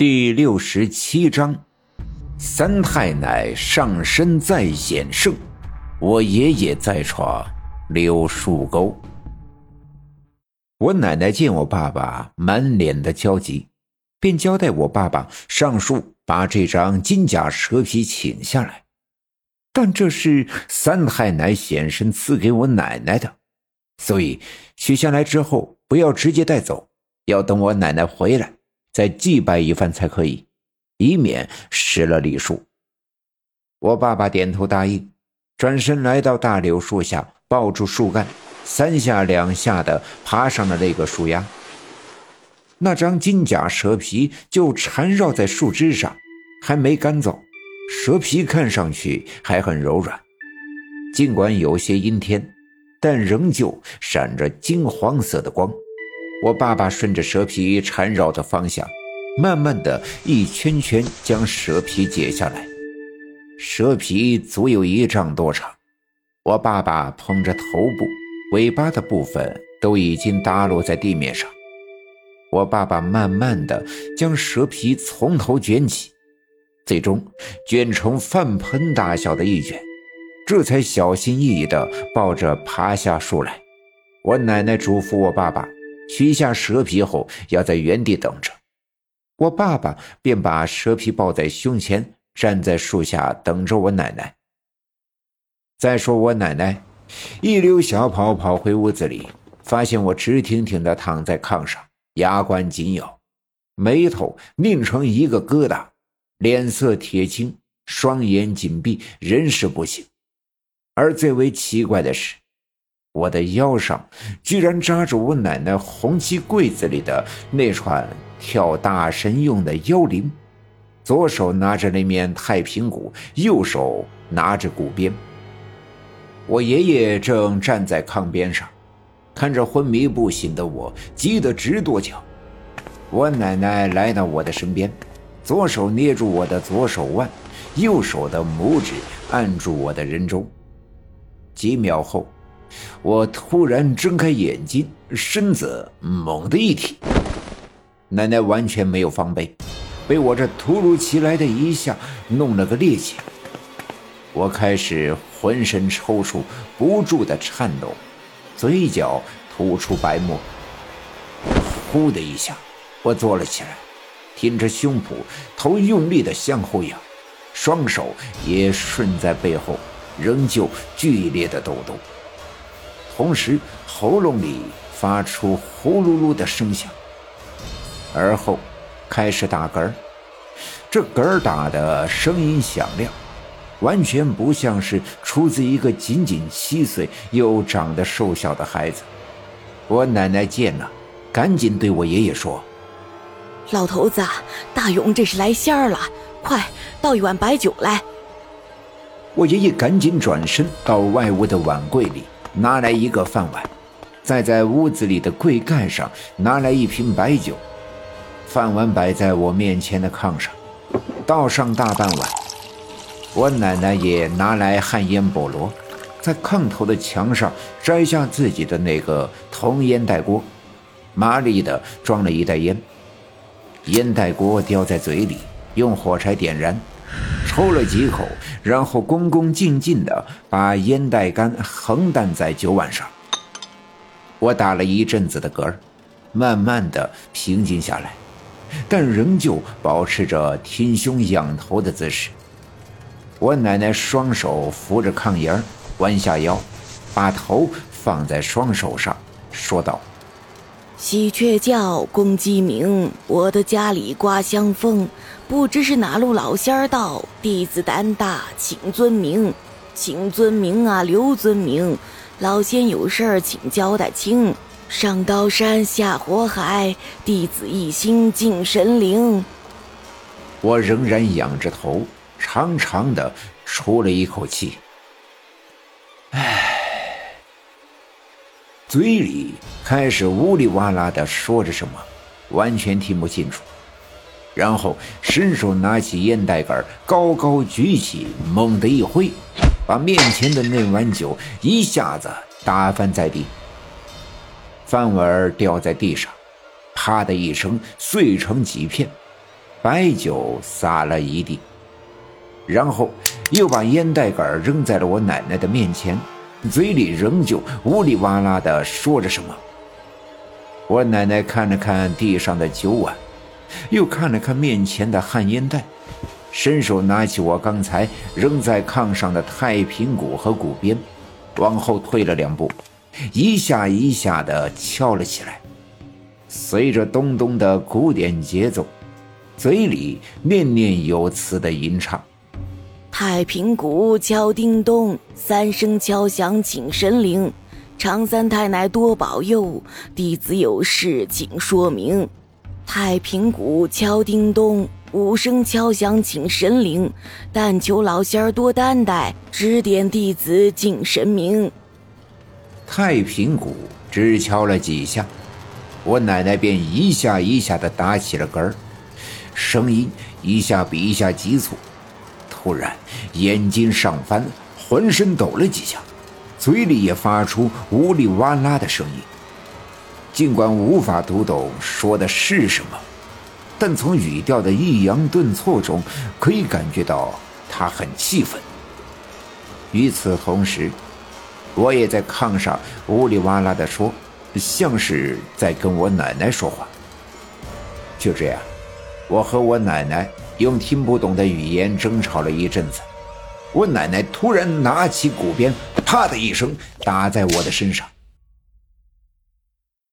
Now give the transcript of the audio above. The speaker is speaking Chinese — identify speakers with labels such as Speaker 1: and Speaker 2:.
Speaker 1: 第六十七章，三太奶上身再显圣，我爷爷在闯柳树沟。我奶奶见我爸爸满脸的焦急，便交代我爸爸上树把这张金甲蛇皮请下来。但这是三太奶显身赐给我奶奶的，所以取下来之后不要直接带走，要等我奶奶回来。再祭拜一番才可以，以免失了礼数。我爸爸点头答应，转身来到大柳树下，抱住树干，三下两下的爬上了那个树丫。那张金甲蛇皮就缠绕在树枝上，还没干燥，蛇皮看上去还很柔软。尽管有些阴天，但仍旧闪着金黄色的光。我爸爸顺着蛇皮缠绕的方向，慢慢的一圈圈将蛇皮解下来。蛇皮足有一丈多长。我爸爸捧着头部、尾巴的部分都已经耷落在地面上。我爸爸慢慢的将蛇皮从头卷起，最终卷成饭盆大小的一卷，这才小心翼翼的抱着爬下树来。我奶奶嘱咐我爸爸。取下蛇皮后，要在原地等着。我爸爸便把蛇皮抱在胸前，站在树下等着我奶奶。再说我奶奶，一溜小跑跑回屋子里，发现我直挺挺地躺在炕上，牙关紧咬，眉头拧成一个疙瘩，脸色铁青，双眼紧闭，人事不省。而最为奇怪的是。我的腰上居然扎着我奶奶红漆柜子里的那串跳大神用的腰铃，左手拿着那面太平鼓，右手拿着鼓鞭。我爷爷正站在炕边上，看着昏迷不醒的我，急得直跺脚。我奶奶来到我的身边，左手捏住我的左手腕，右手的拇指按住我的人中。几秒后。我突然睁开眼睛，身子猛地一挺，奶奶完全没有防备，被我这突如其来的一下弄了个趔趄。我开始浑身抽搐，不住的颤抖，嘴角吐出白沫。呼的一下，我坐了起来，挺着胸脯，头用力的向后仰，双手也顺在背后，仍旧剧烈的抖动。同时，喉咙里发出呼噜噜的声响，而后开始打嗝儿。这嗝儿打的声音响亮，完全不像是出自一个仅仅七岁又长得瘦小的孩子。我奶奶见了，赶紧对我爷爷说：“
Speaker 2: 老头子，大勇这是来仙儿了，快倒一碗白酒来。”
Speaker 1: 我爷爷赶紧转身到外屋的碗柜里。拿来一个饭碗，再在屋子里的柜盖上拿来一瓶白酒。饭碗摆在我面前的炕上，倒上大半碗。我奶奶也拿来旱烟菠萝，在炕头的墙上摘下自己的那个铜烟袋锅，麻利的装了一袋烟。烟袋锅叼在嘴里，用火柴点燃。抽了几口，然后恭恭敬敬地把烟袋杆横担在酒碗上。我打了一阵子的嗝，慢慢的平静下来，但仍旧保持着挺胸仰头的姿势。我奶奶双手扶着炕沿弯下腰，把头放在双手上，说道：“
Speaker 2: 喜鹊叫，公鸡鸣，我的家里刮香风。”不知是哪路老仙儿到，弟子胆大，请尊名，请尊名啊，刘尊名。老仙有事儿，请交代清。上刀山下火海，弟子一心敬神灵。
Speaker 1: 我仍然仰着头，长长的出了一口气，唉，嘴里开始呜里哇啦的说着什么，完全听不清楚。然后伸手拿起烟袋杆，高高举起，猛地一挥，把面前的那碗酒一下子打翻在地。饭碗掉在地上，啪的一声碎成几片。白酒洒了一地，然后又把烟袋杆扔在了我奶奶的面前，嘴里仍旧呜里哇啦的说着什么。我奶奶看了看地上的酒碗，又看了看面前的旱烟袋，伸手拿起我刚才扔在炕上的太平鼓和鼓鞭，往后退了两步，一下一下的敲了起来。随着咚咚的鼓点节奏，嘴里念念有词的吟唱：“
Speaker 2: 太平鼓敲叮咚，三声敲响请神灵，常三太奶多保佑，弟子有事请说明。太平鼓敲叮咚，五声敲响请神灵，但求老仙儿多担待，指点弟子敬神明。”
Speaker 1: 太平鼓只敲了几下。我奶奶便一下一下的打起了嗝儿，声音一下比一下急促，突然眼睛上翻，浑身抖了几下，嘴里也发出呜里哇啦的声音。尽管无法读懂说的是什么，但从语调的抑扬顿挫中可以感觉到他很气愤。与此同时，我也在炕上呜里哇啦的说。像是在跟我奶奶说话。就这样，我和我奶奶用听不懂的语言争吵了一阵子。我奶奶突然拿起鼓鞭，啪的一声打在我的身上。